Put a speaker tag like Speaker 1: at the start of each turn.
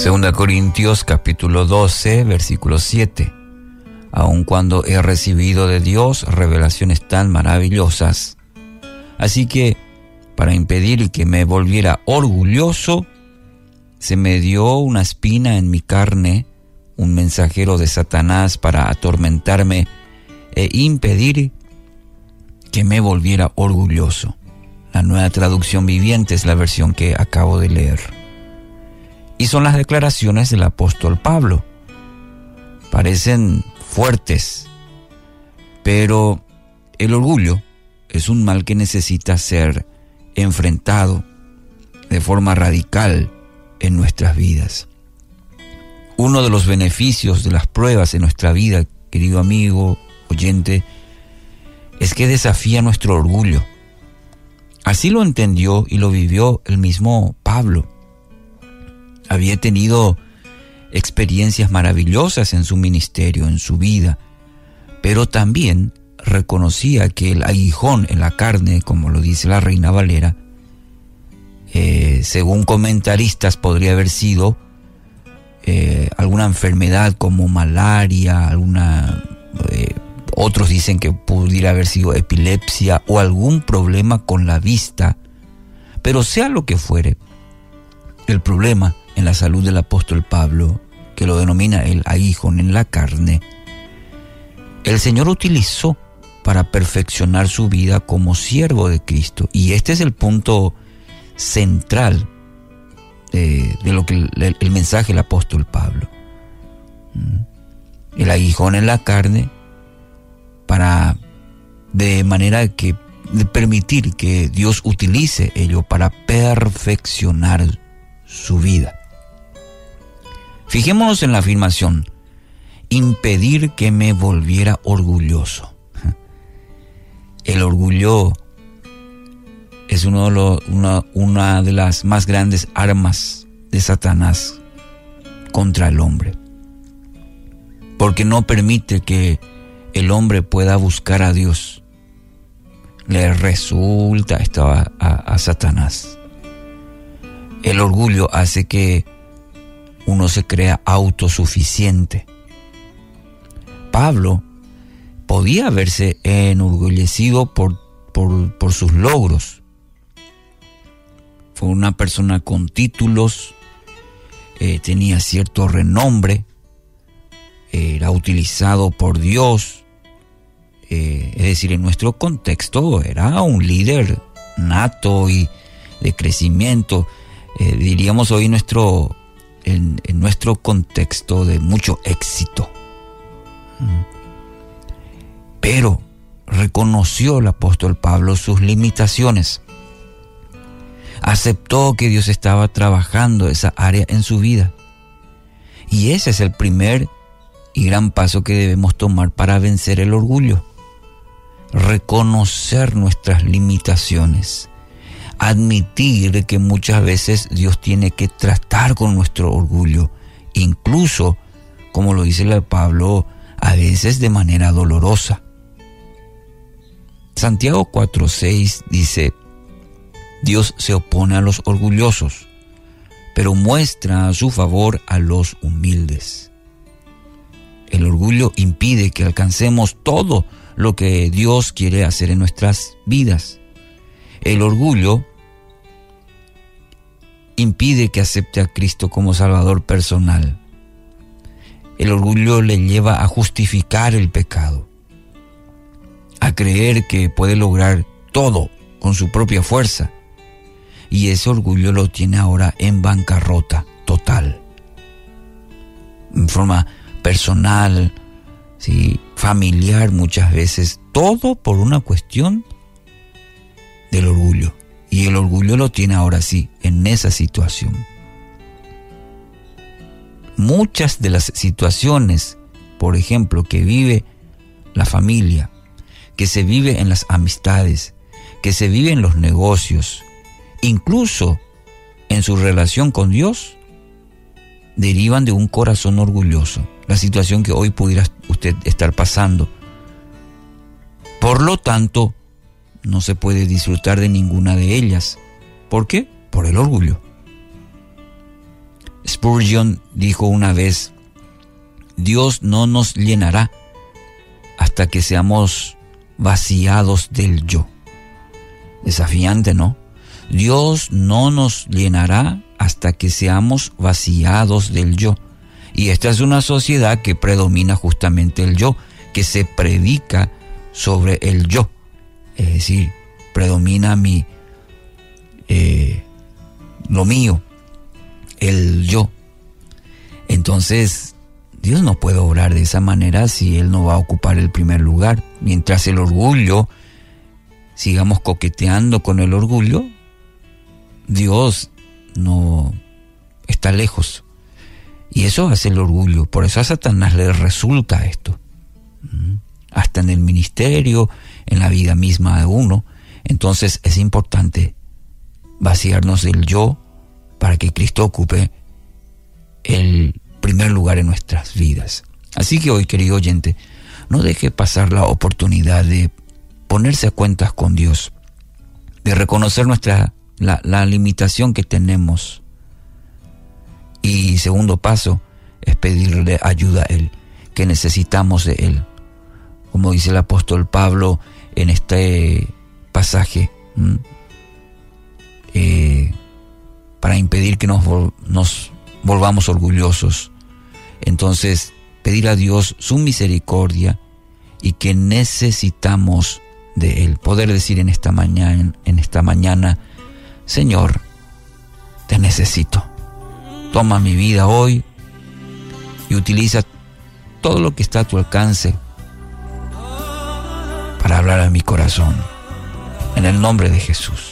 Speaker 1: Segunda Corintios capítulo 12, versículo 7. Aun cuando he recibido de Dios revelaciones tan maravillosas. Así que, para impedir que me volviera orgulloso, se me dio una espina en mi carne, un mensajero de Satanás para atormentarme e impedir que me volviera orgulloso. La nueva traducción viviente es la versión que acabo de leer. Y son las declaraciones del apóstol Pablo. Parecen fuertes, pero el orgullo es un mal que necesita ser enfrentado de forma radical en nuestras vidas. Uno de los beneficios de las pruebas en nuestra vida, querido amigo, oyente, es que desafía nuestro orgullo. Así lo entendió y lo vivió el mismo Pablo había tenido experiencias maravillosas en su ministerio, en su vida, pero también reconocía que el aguijón en la carne, como lo dice la reina Valera, eh, según comentaristas podría haber sido eh, alguna enfermedad como malaria, alguna, eh, otros dicen que pudiera haber sido epilepsia o algún problema con la vista, pero sea lo que fuere, el problema en la salud del apóstol Pablo, que lo denomina el aguijón en la carne, el Señor utilizó para perfeccionar su vida como siervo de Cristo. Y este es el punto central de, lo que el, mensaje del apóstol Pablo. Mm. El aguijón en la carne para de manera que permitir que Dios utilice ello para perfeccionar su vida. Fijémonos en la afirmación, impedir que me volviera orgulloso. El orgullo es una de las más grandes armas de Satanás contra el hombre, porque no permite que el hombre pueda buscar a Dios. Le resulta esto a Satanás. El orgullo hace que uno se crea autosuficiente. Pablo podía haberse enorgullecido por, por, sus logros. Fue una persona con títulos, eh, tenía cierto renombre, era utilizado por Dios, eh, es decir, en nuestro contexto era un líder nato y de crecimiento, eh, diríamos hoy nuestro en, nuestro contexto de mucho éxito. Pero reconoció el apóstol Pablo sus limitaciones. Aceptó que Dios estaba trabajando esa área en su vida. Y ese es el primer y gran paso que debemos tomar para vencer el orgullo. Reconocer nuestras limitaciones admitir que muchas veces Dios tiene que tratar con nuestro orgullo, incluso, como lo dice el Pablo, a veces de manera dolorosa. Santiago 4:6 dice, Dios se opone a los orgullosos, pero muestra su favor a los humildes. El orgullo impide que alcancemos todo lo que Dios quiere hacer en nuestras vidas. El orgullo impide que acepte a Cristo como Salvador personal. El orgullo le lleva a justificar el pecado, a creer que puede lograr todo con su propia fuerza. Y ese orgullo lo tiene ahora en bancarrota total. En forma personal, ¿sí? familiar muchas veces, todo por una cuestión del orgullo. Y el orgullo lo tiene ahora sí, en esa situación. Muchas de las situaciones, por ejemplo, que vive la familia, que se vive en las amistades, que se vive en los negocios, incluso en su relación con Dios, derivan de un corazón orgulloso. La situación que hoy pudiera usted estar pasando. Por lo tanto, no se puede disfrutar de ninguna de ellas. ¿Por qué? Por el orgullo. Spurgeon dijo una vez, Dios no nos llenará hasta que seamos vaciados del yo. Desafiante, ¿no? Dios no nos llenará hasta que seamos vaciados del yo. Y esta es una sociedad que predomina justamente el yo, que se predica sobre el yo. Es decir, predomina mi, eh, lo mío, el yo. Entonces, Dios no puede obrar de esa manera si Él no va a ocupar el primer lugar. Mientras el orgullo, sigamos coqueteando con el orgullo, Dios no está lejos. Y eso hace el orgullo. Por eso a Satanás le resulta esto. Mm. En el ministerio, en la vida misma de uno. Entonces es importante vaciarnos del yo para que Cristo ocupe el primer lugar en nuestras vidas. Así que hoy, querido oyente, no deje pasar la oportunidad de ponerse a cuentas con Dios, de reconocer nuestra la, la limitación que tenemos. Y segundo paso es pedirle ayuda a Él, que necesitamos de Él. Como dice el apóstol Pablo en este pasaje, eh, para impedir que nos, volvamos orgullosos. Entonces, pedir a Dios su misericordia y que necesitamos de Él. Poder decir en esta mañana, Señor, te necesito. Toma mi vida hoy y utiliza todo lo que está a tu alcance para hablar a mi corazón. En el nombre de Jesús.